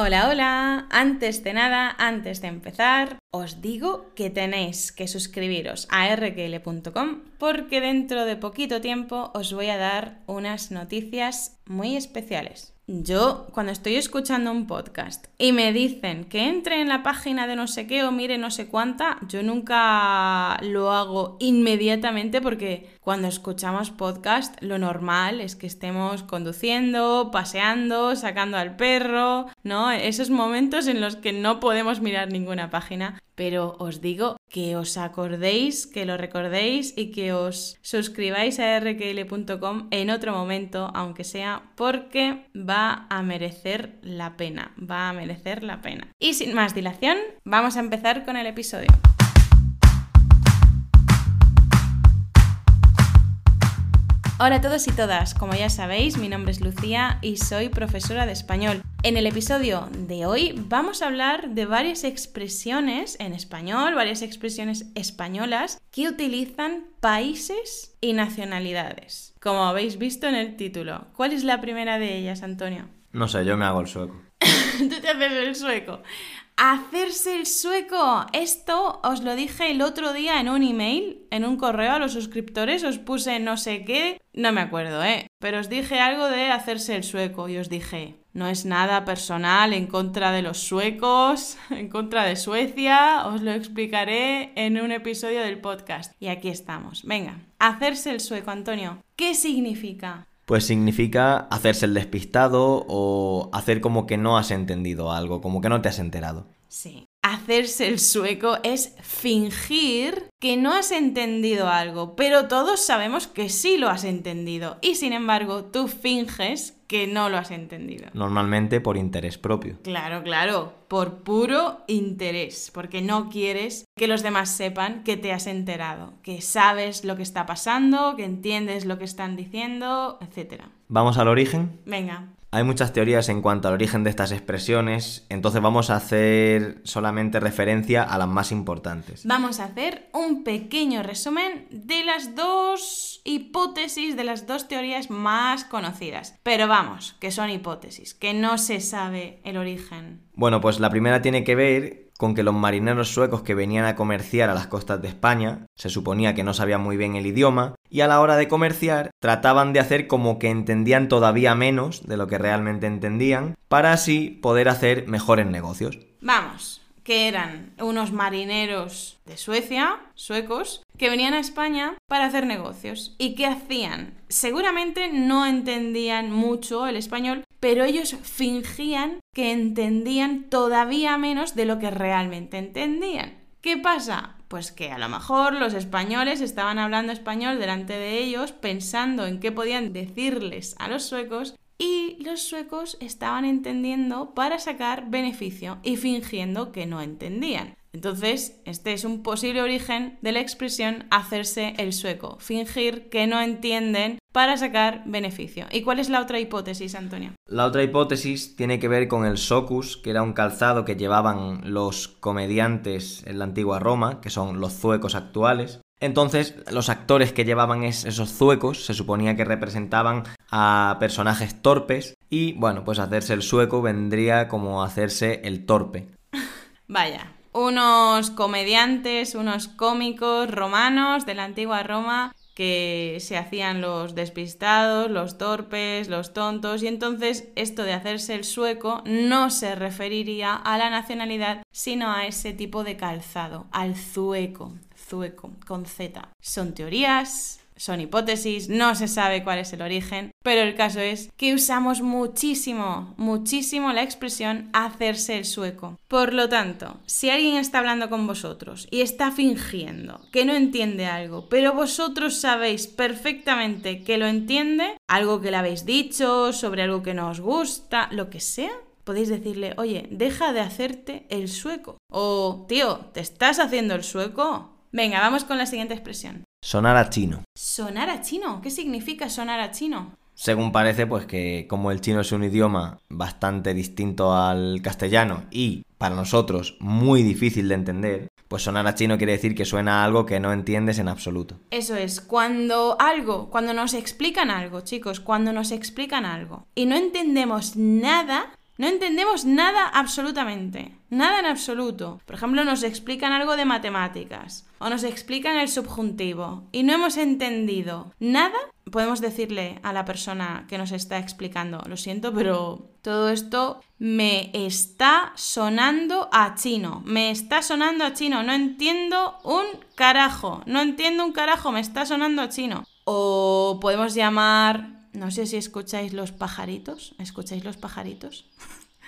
Hola, hola. Antes de nada, antes de empezar, os digo que tenéis que suscribiros a rql.com porque dentro de poquito tiempo os voy a dar unas noticias muy especiales. Yo, cuando estoy escuchando un podcast y me dicen que entre en la página de no sé qué o mire no sé cuánta, yo nunca lo hago inmediatamente porque cuando escuchamos podcast lo normal es que estemos conduciendo, paseando, sacando al perro, ¿no? Esos momentos en los que no podemos mirar ninguna página pero os digo que os acordéis, que lo recordéis y que os suscribáis a rql.com en otro momento, aunque sea porque va a merecer la pena, va a merecer la pena. Y sin más dilación, vamos a empezar con el episodio. Hola a todos y todas, como ya sabéis, mi nombre es Lucía y soy profesora de español. En el episodio de hoy vamos a hablar de varias expresiones en español, varias expresiones españolas que utilizan países y nacionalidades. Como habéis visto en el título, ¿cuál es la primera de ellas, Antonio? No sé, yo me hago el sueco. Tú te haces el sueco. Hacerse el sueco. Esto os lo dije el otro día en un email, en un correo a los suscriptores. Os puse no sé qué, no me acuerdo, ¿eh? Pero os dije algo de hacerse el sueco y os dije, no es nada personal en contra de los suecos, en contra de Suecia. Os lo explicaré en un episodio del podcast. Y aquí estamos. Venga, hacerse el sueco, Antonio. ¿Qué significa? Pues significa hacerse el despistado o hacer como que no has entendido algo, como que no te has enterado. Sí. Hacerse el sueco es fingir que no has entendido algo, pero todos sabemos que sí lo has entendido y sin embargo tú finges que no lo has entendido. Normalmente por interés propio. Claro, claro, por puro interés, porque no quieres que los demás sepan que te has enterado, que sabes lo que está pasando, que entiendes lo que están diciendo, etc. ¿Vamos al origen? Venga. Hay muchas teorías en cuanto al origen de estas expresiones, entonces vamos a hacer solamente referencia a las más importantes. Vamos a hacer un pequeño resumen de las dos hipótesis, de las dos teorías más conocidas. Pero vamos, que son hipótesis, que no se sabe el origen. Bueno, pues la primera tiene que ver con que los marineros suecos que venían a comerciar a las costas de España, se suponía que no sabían muy bien el idioma, y a la hora de comerciar trataban de hacer como que entendían todavía menos de lo que realmente entendían, para así poder hacer mejores negocios. Vamos, que eran unos marineros de Suecia, suecos, que venían a España para hacer negocios. ¿Y qué hacían? Seguramente no entendían mucho el español, pero ellos fingían que entendían todavía menos de lo que realmente entendían. ¿Qué pasa? Pues que a lo mejor los españoles estaban hablando español delante de ellos pensando en qué podían decirles a los suecos y los suecos estaban entendiendo para sacar beneficio y fingiendo que no entendían. Entonces, este es un posible origen de la expresión hacerse el sueco, fingir que no entienden para sacar beneficio. ¿Y cuál es la otra hipótesis, Antonio? La otra hipótesis tiene que ver con el socus, que era un calzado que llevaban los comediantes en la antigua Roma, que son los zuecos actuales. Entonces, los actores que llevaban esos zuecos se suponía que representaban a personajes torpes y, bueno, pues hacerse el sueco vendría como hacerse el torpe. Vaya, unos comediantes, unos cómicos romanos de la antigua Roma que se hacían los despistados, los torpes, los tontos, y entonces esto de hacerse el sueco no se referiría a la nacionalidad, sino a ese tipo de calzado, al zueco, zueco, con Z. Son teorías, son hipótesis, no se sabe cuál es el origen, pero el caso es que usamos muchísimo, muchísimo la expresión hacerse el sueco. Por lo tanto, si alguien está hablando con vosotros y está fingiendo que no entiende algo, pero vosotros sabéis perfectamente que lo entiende, algo que le habéis dicho, sobre algo que no os gusta, lo que sea, podéis decirle, oye, deja de hacerte el sueco. O, tío, ¿te estás haciendo el sueco? Venga, vamos con la siguiente expresión. Sonar a chino. ¿Sonar a chino? ¿Qué significa sonar a chino? Según parece, pues que como el chino es un idioma bastante distinto al castellano y para nosotros muy difícil de entender, pues sonar a chino quiere decir que suena a algo que no entiendes en absoluto. Eso es, cuando algo, cuando nos explican algo, chicos, cuando nos explican algo y no entendemos nada, No entendemos nada absolutamente, nada en absoluto. Por ejemplo, nos explican algo de matemáticas o nos explican el subjuntivo y no hemos entendido nada, podemos decirle a la persona que nos está explicando, lo siento, pero todo esto me está sonando a chino, me está sonando a chino, no entiendo un carajo, no entiendo un carajo, me está sonando a chino. O podemos llamar no sé si escucháis los pajaritos. ¿Escucháis los pajaritos?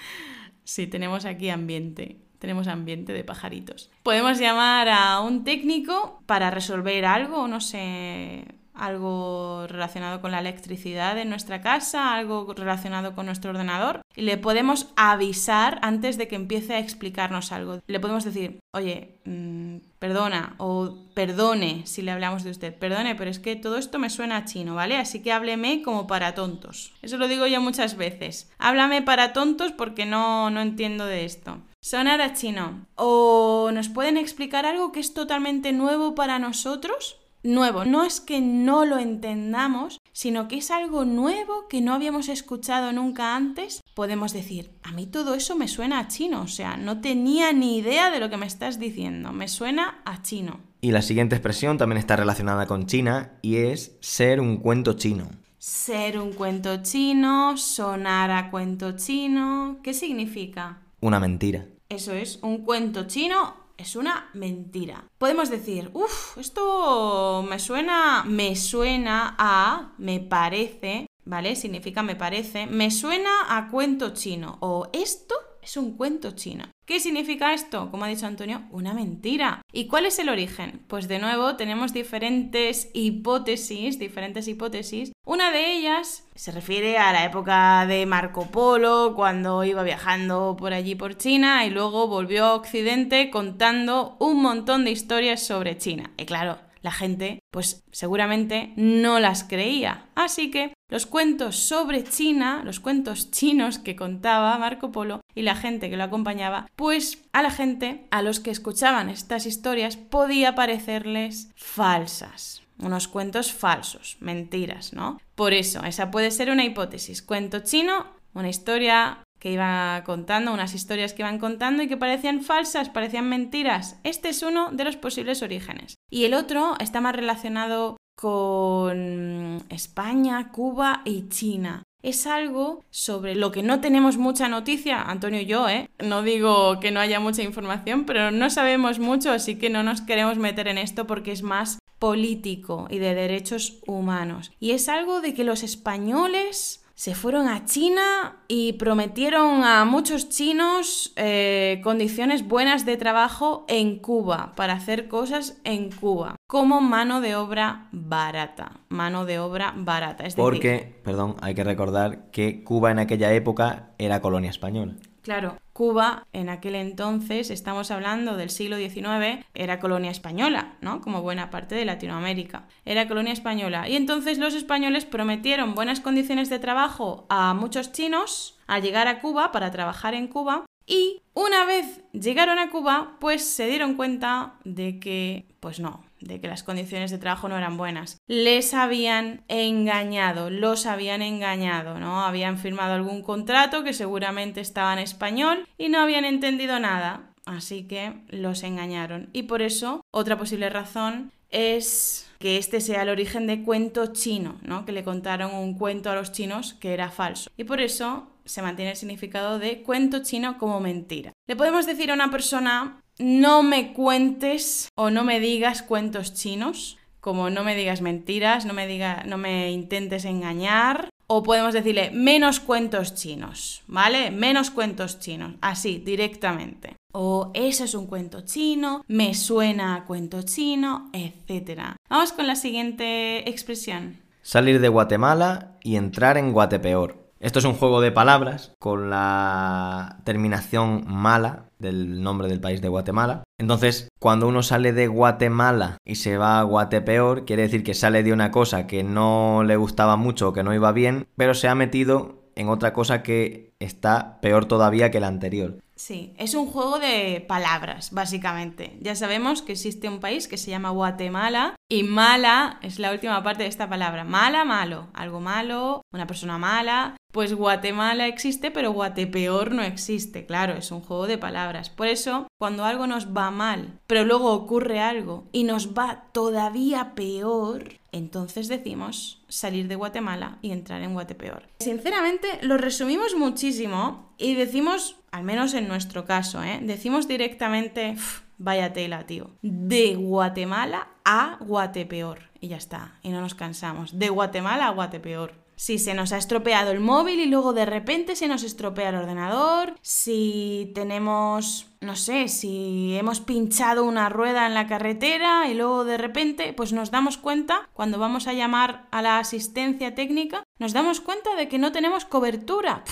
sí, tenemos aquí ambiente. Tenemos ambiente de pajaritos. Podemos llamar a un técnico para resolver algo, no sé, algo relacionado con la electricidad en nuestra casa, algo relacionado con nuestro ordenador, y le podemos avisar antes de que empiece a explicarnos algo. Le podemos decir, oye, mm, perdona o perdone si le hablamos de usted, perdone, pero es que todo esto me suena a chino, ¿vale? Así que hábleme como para tontos. Eso lo digo yo muchas veces. Háblame para tontos porque no, no entiendo de esto. Sonar a chino. ¿O nos pueden explicar algo que es totalmente nuevo para nosotros? Nuevo. No es que no lo entendamos, sino que es algo nuevo que no habíamos escuchado nunca antes. Podemos decir, a mí todo eso me suena a chino, o sea, no tenía ni idea de lo que me estás diciendo, me suena a chino. Y la siguiente expresión también está relacionada con China y es ser un cuento chino. Ser un cuento chino, sonar a cuento chino, ¿qué significa? Una mentira. Eso es, un cuento chino es una mentira. Podemos decir, uff, esto me suena, me suena a, me parece, ¿vale? Significa me parece, me suena a cuento chino o esto es un cuento chino. ¿Qué significa esto? Como ha dicho Antonio, una mentira. ¿Y cuál es el origen? Pues de nuevo tenemos diferentes hipótesis, diferentes hipótesis. Una de ellas se refiere a la época de Marco Polo, cuando iba viajando por allí por China y luego volvió a Occidente contando un montón de historias sobre China. Y claro, la gente, pues seguramente no las creía. Así que los cuentos sobre China, los cuentos chinos que contaba Marco Polo y la gente que lo acompañaba, pues a la gente, a los que escuchaban estas historias, podía parecerles falsas. Unos cuentos falsos, mentiras, ¿no? Por eso, esa puede ser una hipótesis. Cuento chino, una historia que iba contando, unas historias que iban contando y que parecían falsas, parecían mentiras. Este es uno de los posibles orígenes. Y el otro está más relacionado con España, Cuba y China. Es algo sobre lo que no tenemos mucha noticia, Antonio y yo, ¿eh? No digo que no haya mucha información, pero no sabemos mucho, así que no nos queremos meter en esto porque es más político y de derechos humanos. Y es algo de que los españoles se fueron a China y prometieron a muchos chinos eh, condiciones buenas de trabajo en Cuba, para hacer cosas en Cuba, como mano de obra barata. Mano de obra barata. Es Porque, perdón, hay que recordar que Cuba en aquella época era colonia española. Claro, Cuba en aquel entonces, estamos hablando del siglo XIX, era colonia española, ¿no? Como buena parte de Latinoamérica. Era colonia española. Y entonces los españoles prometieron buenas condiciones de trabajo a muchos chinos al llegar a Cuba para trabajar en Cuba. Y una vez llegaron a Cuba, pues se dieron cuenta de que, pues no, de que las condiciones de trabajo no eran buenas. Les habían engañado, los habían engañado, ¿no? Habían firmado algún contrato que seguramente estaba en español y no habían entendido nada. Así que los engañaron. Y por eso, otra posible razón es que este sea el origen de cuento chino, ¿no? Que le contaron un cuento a los chinos que era falso. Y por eso se mantiene el significado de cuento chino como mentira. Le podemos decir a una persona no me cuentes o no me digas cuentos chinos, como no me digas mentiras, no me, diga, no me intentes engañar, o podemos decirle menos cuentos chinos, ¿vale? Menos cuentos chinos, así, directamente. O eso es un cuento chino, me suena a cuento chino, etc. Vamos con la siguiente expresión. Salir de Guatemala y entrar en Guatepeor. Esto es un juego de palabras con la terminación mala del nombre del país de Guatemala. Entonces, cuando uno sale de Guatemala y se va a Guatepeor, quiere decir que sale de una cosa que no le gustaba mucho o que no iba bien, pero se ha metido en otra cosa que está peor todavía que la anterior. Sí, es un juego de palabras, básicamente. Ya sabemos que existe un país que se llama Guatemala y mala es la última parte de esta palabra. Mala, malo. Algo malo, una persona mala. Pues Guatemala existe, pero Guatepeor no existe. Claro, es un juego de palabras. Por eso, cuando algo nos va mal, pero luego ocurre algo y nos va todavía peor, entonces decimos salir de Guatemala y entrar en Guatepeor. Sinceramente, lo resumimos muchísimo y decimos, al menos en nuestro caso, ¿eh? decimos directamente, vaya tela, tío, de Guatemala a Guatepeor. Y ya está, y no nos cansamos. De Guatemala a Guatepeor si se nos ha estropeado el móvil y luego de repente se nos estropea el ordenador, si tenemos, no sé, si hemos pinchado una rueda en la carretera y luego de repente pues nos damos cuenta, cuando vamos a llamar a la asistencia técnica, nos damos cuenta de que no tenemos cobertura.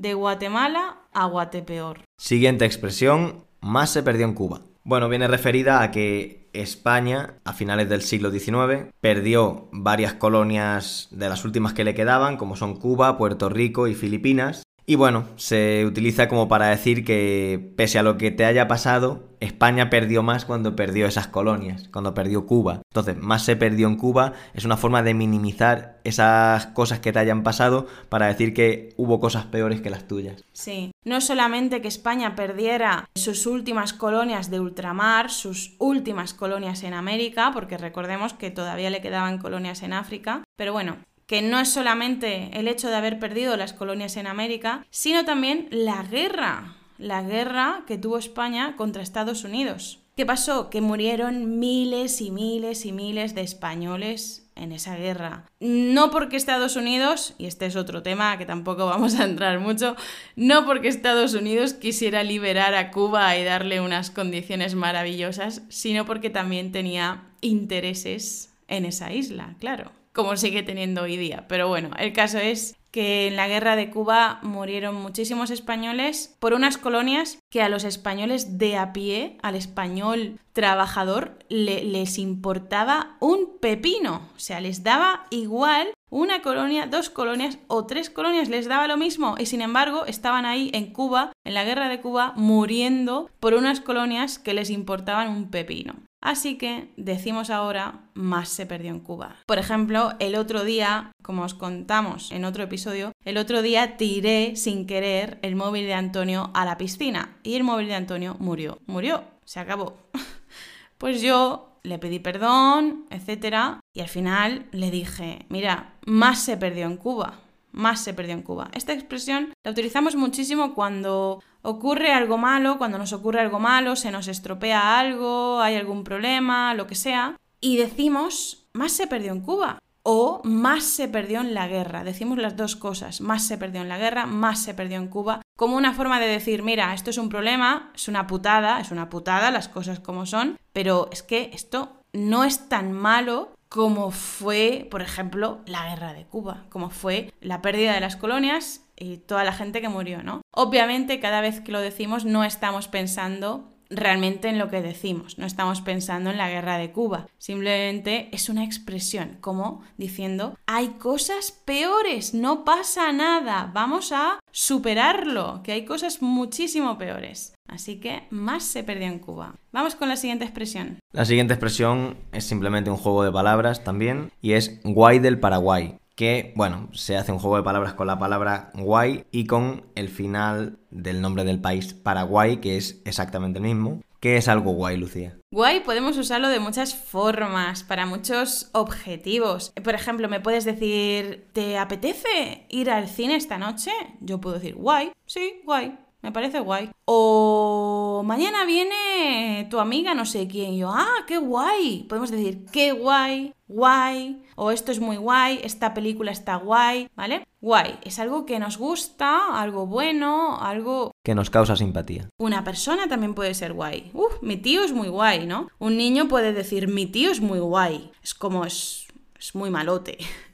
De Guatemala a Guatepeor. Siguiente expresión, más se perdió en Cuba. Bueno, viene referida a que España, a finales del siglo XIX, perdió varias colonias de las últimas que le quedaban, como son Cuba, Puerto Rico y Filipinas, y bueno, se utiliza como para decir que pese a lo que te haya pasado, España perdió más cuando perdió esas colonias, cuando perdió Cuba. Entonces, más se perdió en Cuba es una forma de minimizar esas cosas que te hayan pasado para decir que hubo cosas peores que las tuyas. Sí, no solamente que España perdiera sus últimas colonias de ultramar, sus últimas colonias en América, porque recordemos que todavía le quedaban colonias en África, pero bueno, que no es solamente el hecho de haber perdido las colonias en América, sino también la guerra, la guerra que tuvo España contra Estados Unidos. ¿Qué pasó? Que murieron miles y miles y miles de españoles en esa guerra. No porque Estados Unidos, y este es otro tema que tampoco vamos a entrar mucho, no porque Estados Unidos quisiera liberar a Cuba y darle unas condiciones maravillosas, sino porque también tenía intereses en esa isla, claro como sigue teniendo hoy día. Pero bueno, el caso es que en la guerra de Cuba murieron muchísimos españoles por unas colonias que a los españoles de a pie, al español trabajador, les importaba un pepino. O sea, les daba igual una colonia, dos colonias o tres colonias, les daba lo mismo. Y sin embargo, estaban ahí en Cuba, en la guerra de Cuba, muriendo por unas colonias que les importaban un pepino. Así que decimos ahora, más se perdió en Cuba. Por ejemplo, el otro día, como os contamos en otro episodio, el otro día tiré sin querer el móvil de Antonio a la piscina y el móvil de Antonio murió. Murió, se acabó. pues yo le pedí perdón, etc. Y al final le dije, mira, más se perdió en Cuba más se perdió en Cuba. Esta expresión la utilizamos muchísimo cuando ocurre algo malo, cuando nos ocurre algo malo, se nos estropea algo, hay algún problema, lo que sea, y decimos, más se perdió en Cuba. O más se perdió en la guerra. Decimos las dos cosas. Más se perdió en la guerra, más se perdió en Cuba. Como una forma de decir, mira, esto es un problema, es una putada, es una putada, las cosas como son, pero es que esto no es tan malo como fue, por ejemplo, la guerra de Cuba, como fue la pérdida de las colonias y toda la gente que murió, ¿no? Obviamente, cada vez que lo decimos no estamos pensando realmente en lo que decimos, no estamos pensando en la guerra de Cuba, simplemente es una expresión, como diciendo, hay cosas peores, no pasa nada, vamos a superarlo, que hay cosas muchísimo peores. Así que más se perdió en Cuba. Vamos con la siguiente expresión. La siguiente expresión es simplemente un juego de palabras también y es guay del Paraguay que, bueno, se hace un juego de palabras con la palabra guay y con el final del nombre del país Paraguay, que es exactamente el mismo. ¿Qué es algo guay, Lucía? Guay podemos usarlo de muchas formas, para muchos objetivos. Por ejemplo, me puedes decir, ¿te apetece ir al cine esta noche? Yo puedo decir, guay, sí, guay. Me parece guay. O mañana viene tu amiga no sé quién. yo, ah, qué guay. Podemos decir, qué guay, guay. O esto es muy guay, esta película está guay, ¿vale? Guay. Es algo que nos gusta, algo bueno, algo... Que nos causa simpatía. Una persona también puede ser guay. Uf, mi tío es muy guay, ¿no? Un niño puede decir, mi tío es muy guay. Es como es, es muy malote.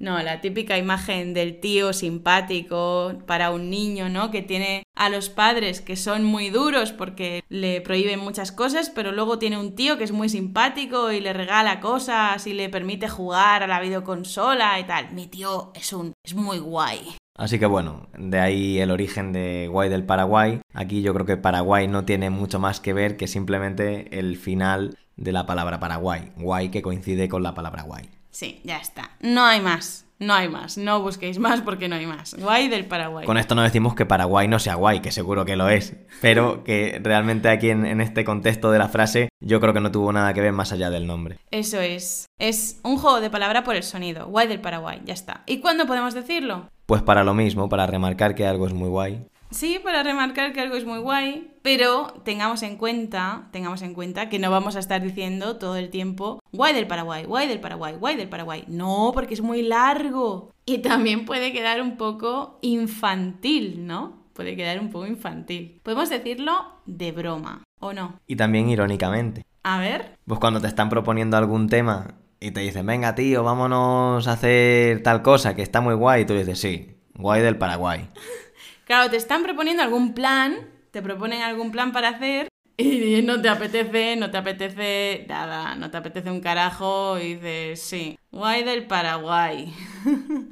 No, la típica imagen del tío simpático para un niño, ¿no? Que tiene a los padres que son muy duros porque le prohíben muchas cosas, pero luego tiene un tío que es muy simpático y le regala cosas y le permite jugar a la videoconsola y tal. Mi tío es un es muy guay. Así que bueno, de ahí el origen de Guay del Paraguay. Aquí yo creo que Paraguay no tiene mucho más que ver que simplemente el final de la palabra Paraguay. Guay que coincide con la palabra guay. Sí, ya está. No hay más. No hay más. No busquéis más porque no hay más. Guay del Paraguay. Con esto no decimos que Paraguay no sea guay, que seguro que lo es. Pero que realmente aquí en, en este contexto de la frase yo creo que no tuvo nada que ver más allá del nombre. Eso es. Es un juego de palabra por el sonido. Guay del Paraguay. Ya está. ¿Y cuándo podemos decirlo? Pues para lo mismo, para remarcar que algo es muy guay. Sí, para remarcar que algo es muy guay, pero tengamos en cuenta, tengamos en cuenta que no vamos a estar diciendo todo el tiempo guay del Paraguay, guay del Paraguay, guay del Paraguay. No, porque es muy largo y también puede quedar un poco infantil, ¿no? Puede quedar un poco infantil. Podemos decirlo de broma, ¿o no? Y también irónicamente. A ver. Pues cuando te están proponiendo algún tema y te dicen, venga tío, vámonos a hacer tal cosa que está muy guay, y tú dices, sí, guay del Paraguay. Claro, te están proponiendo algún plan, te proponen algún plan para hacer y no te apetece, no te apetece nada, no te apetece un carajo y dices, sí, guay del Paraguay.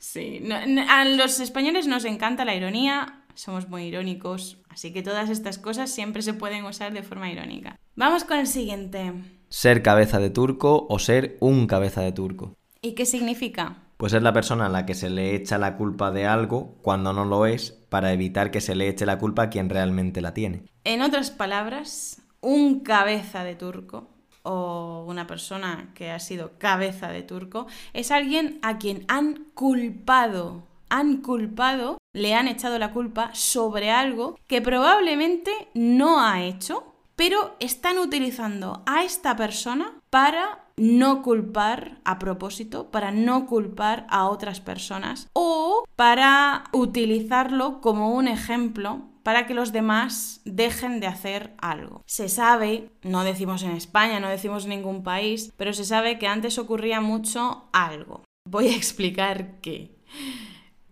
sí, a los españoles nos encanta la ironía, somos muy irónicos, así que todas estas cosas siempre se pueden usar de forma irónica. Vamos con el siguiente. Ser cabeza de turco o ser un cabeza de turco. ¿Y qué significa? Pues es la persona a la que se le echa la culpa de algo cuando no lo es para evitar que se le eche la culpa a quien realmente la tiene. En otras palabras, un cabeza de turco o una persona que ha sido cabeza de turco es alguien a quien han culpado, han culpado, le han echado la culpa sobre algo que probablemente no ha hecho pero están utilizando a esta persona para no culpar a propósito, para no culpar a otras personas o para utilizarlo como un ejemplo para que los demás dejen de hacer algo. Se sabe, no decimos en España, no decimos en ningún país, pero se sabe que antes ocurría mucho algo. Voy a explicar qué.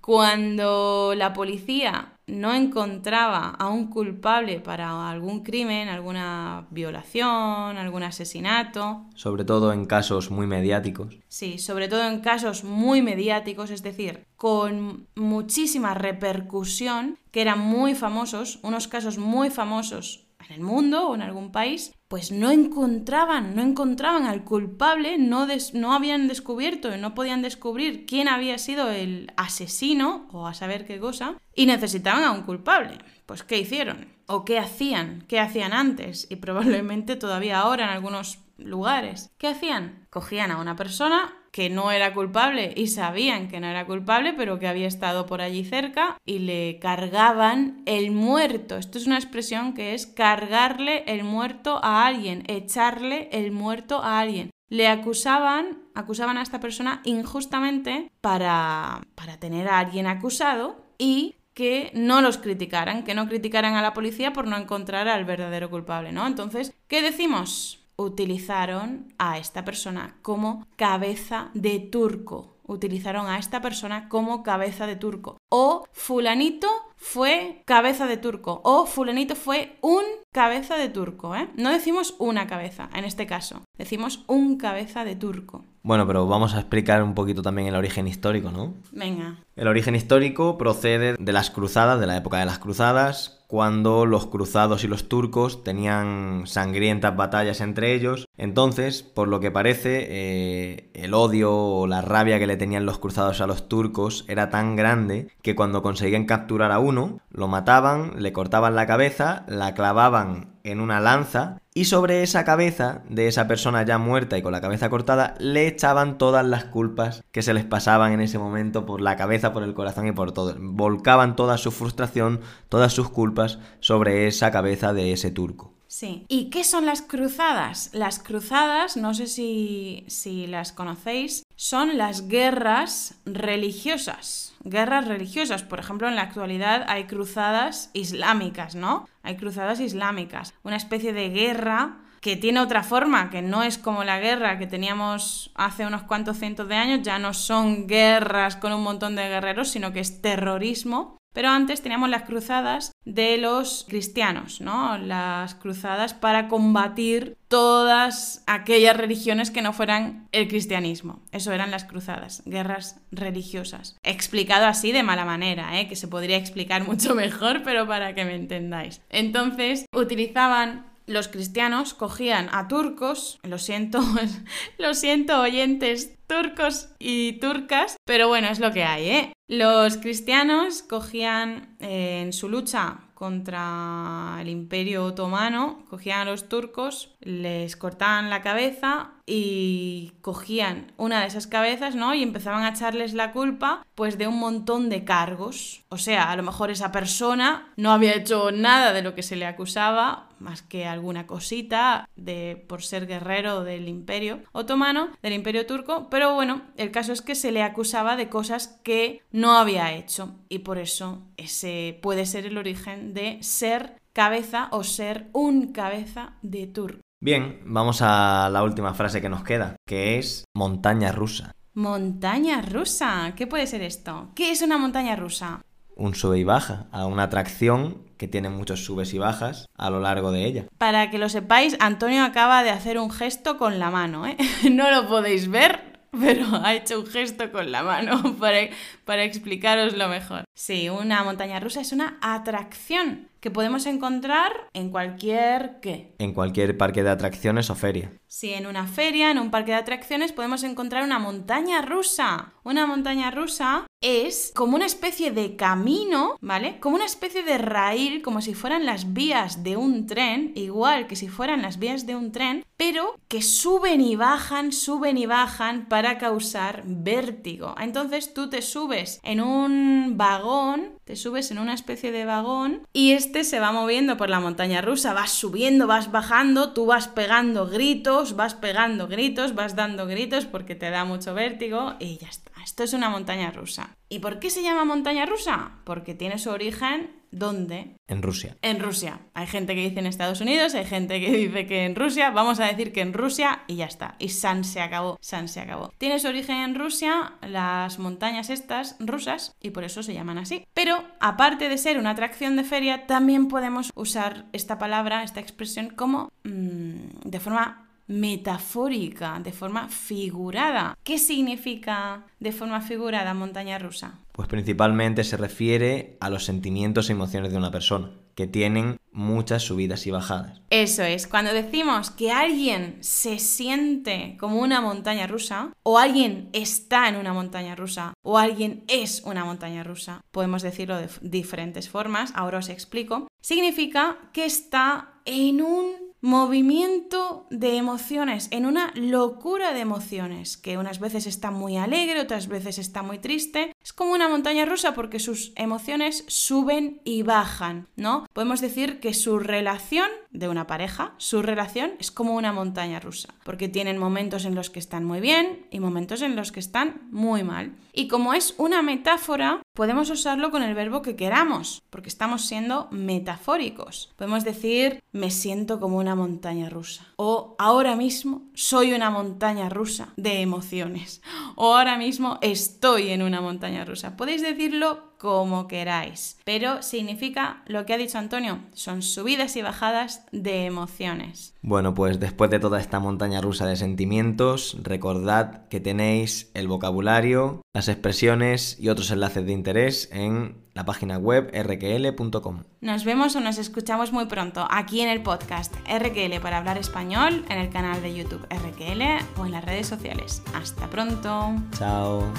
Cuando la policía no encontraba a un culpable para algún crimen, alguna violación, algún asesinato. Sobre todo en casos muy mediáticos. Sí, sobre todo en casos muy mediáticos, es decir, con muchísima repercusión, que eran muy famosos, unos casos muy famosos en el mundo o en algún país, pues no encontraban, no encontraban al culpable, no, no habían descubierto, no podían descubrir quién había sido el asesino o a saber qué cosa, y necesitaban a un culpable. Pues ¿qué hicieron? ¿O qué hacían? ¿Qué hacían antes? Y probablemente todavía ahora en algunos lugares. ¿Qué hacían? Cogían a una persona que no era culpable y sabían que no era culpable, pero que había estado por allí cerca y le cargaban el muerto. Esto es una expresión que es cargarle el muerto a alguien, echarle el muerto a alguien. Le acusaban, acusaban a esta persona injustamente para, para tener a alguien acusado y que no los criticaran, que no criticaran a la policía por no encontrar al verdadero culpable, ¿no? Entonces, ¿qué decimos? Utilizaron a esta persona como cabeza de turco. Utilizaron a esta persona como cabeza de turco. O fulanito fue cabeza de turco. O fulanito fue un cabeza de turco. ¿eh? No decimos una cabeza en este caso. Decimos un cabeza de turco. Bueno, pero vamos a explicar un poquito también el origen histórico, ¿no? Venga. El origen histórico procede de las cruzadas, de la época de las cruzadas, cuando los cruzados y los turcos tenían sangrientas batallas entre ellos. Entonces, por lo que parece, eh, el odio o la rabia que le tenían los cruzados a los turcos era tan grande que cuando conseguían capturar a uno, lo mataban, le cortaban la cabeza, la clavaban en una lanza y sobre esa cabeza de esa persona ya muerta y con la cabeza cortada le echaban todas las culpas que se les pasaban en ese momento por la cabeza, por el corazón y por todo. Volcaban toda su frustración, todas sus culpas sobre esa cabeza de ese turco. Sí. ¿Y qué son las cruzadas? Las cruzadas, no sé si, si las conocéis, son las guerras religiosas. Guerras religiosas. Por ejemplo, en la actualidad hay cruzadas islámicas, ¿no? Hay cruzadas islámicas. Una especie de guerra que tiene otra forma, que no es como la guerra que teníamos hace unos cuantos cientos de años, ya no son guerras con un montón de guerreros, sino que es terrorismo Pero antes teníamos las cruzadas de los cristianos, ¿no? Las cruzadas para combatir todas aquellas religiones que no fueran el cristianismo. Eso eran las cruzadas, guerras religiosas. Explicado así de mala manera, ¿eh? que se podría explicar mucho mejor, pero para que me entendáis. Entonces, utilizaban los cristianos cogían a turcos, lo siento, lo siento oyentes turcos y turcas, pero bueno, es lo que hay, ¿eh? Los cristianos cogían eh, en su lucha contra el imperio otomano, cogían a los turcos, les cortaban la cabeza y cogían una de esas cabezas, ¿no? Y empezaban a echarles la culpa, pues, de un montón de cargos. O sea, a lo mejor esa persona no había hecho nada de lo que se le acusaba, más que alguna cosita de por ser guerrero del imperio otomano, del imperio turco, pero bueno, el caso es que se le acusaba de cosas que no había hecho y por eso ese puede ser el origen de ser cabeza o ser un cabeza de turco. Bien, vamos a la última frase que nos queda, que es montaña rusa. Montaña rusa. ¿Qué puede ser esto? ¿Qué es una montaña rusa? Un sube y baja, a una atracción que tiene muchos subes y bajas a lo largo de ella. Para que lo sepáis, Antonio acaba de hacer un gesto con la mano, ¿eh? No lo podéis ver, pero ha hecho un gesto con la mano para, para explicaros lo mejor. Sí, una montaña rusa es una atracción que podemos encontrar en cualquier qué. En cualquier parque de atracciones o feria. Sí, en una feria, en un parque de atracciones podemos encontrar una montaña rusa. Una montaña rusa es como una especie de camino, ¿vale? Como una especie de raíl, como si fueran las vías de un tren, igual que si fueran las vías de un tren, pero que suben y bajan, suben y bajan para causar vértigo. Entonces tú te subes en un vagón, te subes en una especie de vagón y este se va moviendo por la montaña rusa, vas subiendo, vas bajando, tú vas pegando gritos, vas pegando gritos, vas dando gritos porque te da mucho vértigo y ya está. Esto es una montaña rusa. ¿Y por qué se llama montaña rusa? Porque tiene su origen ¿Dónde? En Rusia. En Rusia. Hay gente que dice en Estados Unidos, hay gente que dice que en Rusia. Vamos a decir que en Rusia y ya está. Y San se acabó. San se acabó. Tiene su origen en Rusia, las montañas estas rusas, y por eso se llaman así. Pero aparte de ser una atracción de feria, también podemos usar esta palabra, esta expresión, como mm, de forma metafórica, de forma figurada. ¿Qué significa de forma figurada montaña rusa? Pues principalmente se refiere a los sentimientos y emociones de una persona, que tienen muchas subidas y bajadas. Eso es, cuando decimos que alguien se siente como una montaña rusa, o alguien está en una montaña rusa, o alguien es una montaña rusa, podemos decirlo de diferentes formas, ahora os explico, significa que está en un movimiento de emociones, en una locura de emociones, que unas veces está muy alegre, otras veces está muy triste. Es como una montaña rusa porque sus emociones suben y bajan, ¿no? Podemos decir que su relación de una pareja, su relación es como una montaña rusa, porque tienen momentos en los que están muy bien y momentos en los que están muy mal. Y como es una metáfora, podemos usarlo con el verbo que queramos, porque estamos siendo metafóricos. Podemos decir, me siento como una montaña rusa. Ahora mismo soy una montaña rusa de emociones. O ahora mismo estoy en una montaña rusa. Podéis decirlo como queráis, pero significa lo que ha dicho Antonio, son subidas y bajadas de emociones. Bueno, pues después de toda esta montaña rusa de sentimientos, recordad que tenéis el vocabulario, las expresiones y otros enlaces de interés en la página web rql.com. Nos vemos o nos escuchamos muy pronto aquí en el podcast RQL para hablar español, en el canal de YouTube RQL o en las redes sociales. Hasta pronto. Chao.